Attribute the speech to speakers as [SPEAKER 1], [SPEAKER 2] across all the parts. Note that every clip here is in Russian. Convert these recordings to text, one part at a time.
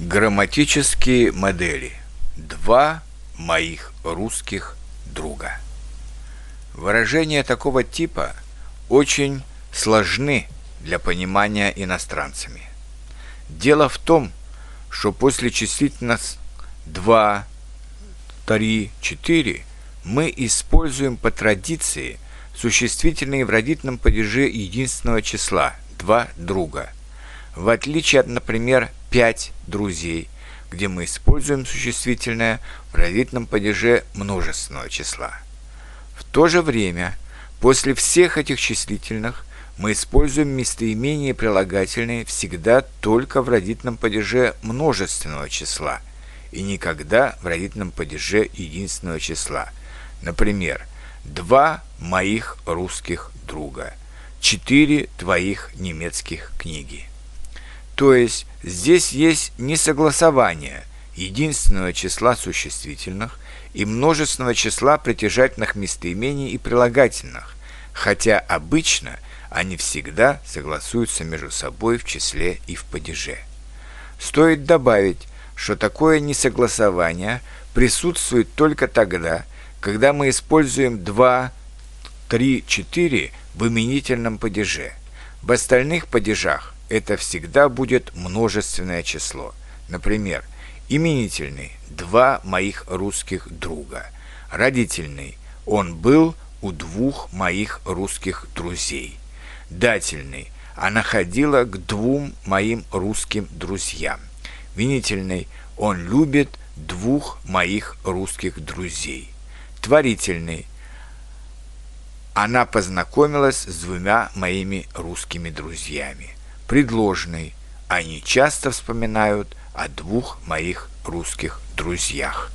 [SPEAKER 1] Грамматические модели. Два моих русских друга. Выражения такого типа очень сложны для понимания иностранцами. Дело в том, что после числительных 2, 3, 4 мы используем по традиции существительные в родительном падеже единственного числа – два друга. В отличие от, например, пять друзей, где мы используем существительное в родительном падеже множественного числа. В то же время, после всех этих числительных, мы используем местоимение прилагательные всегда только в родительном падеже множественного числа и никогда в родительном падеже единственного числа. Например, «два моих русских друга», «четыре твоих немецких книги». То есть здесь есть несогласование единственного числа существительных и множественного числа притяжательных местоимений и прилагательных, хотя обычно они всегда согласуются между собой в числе и в падеже. Стоит добавить, что такое несогласование присутствует только тогда, когда мы используем 2, 3, 4 в именительном падеже. В остальных падежах это всегда будет множественное число. Например, именительный – два моих русских друга. Родительный – он был у двух моих русских друзей. Дательный – она ходила к двум моим русским друзьям. Винительный – он любит двух моих русских друзей. Творительный – она познакомилась с двумя моими русскими друзьями предложенный. Они часто вспоминают о двух моих русских друзьях.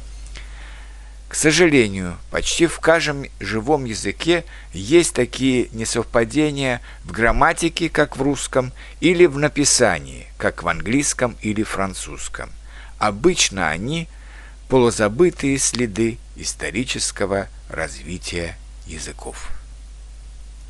[SPEAKER 1] К сожалению, почти в каждом живом языке есть такие несовпадения в грамматике, как в русском, или в написании, как в английском или французском. Обычно они – полузабытые следы исторического развития языков.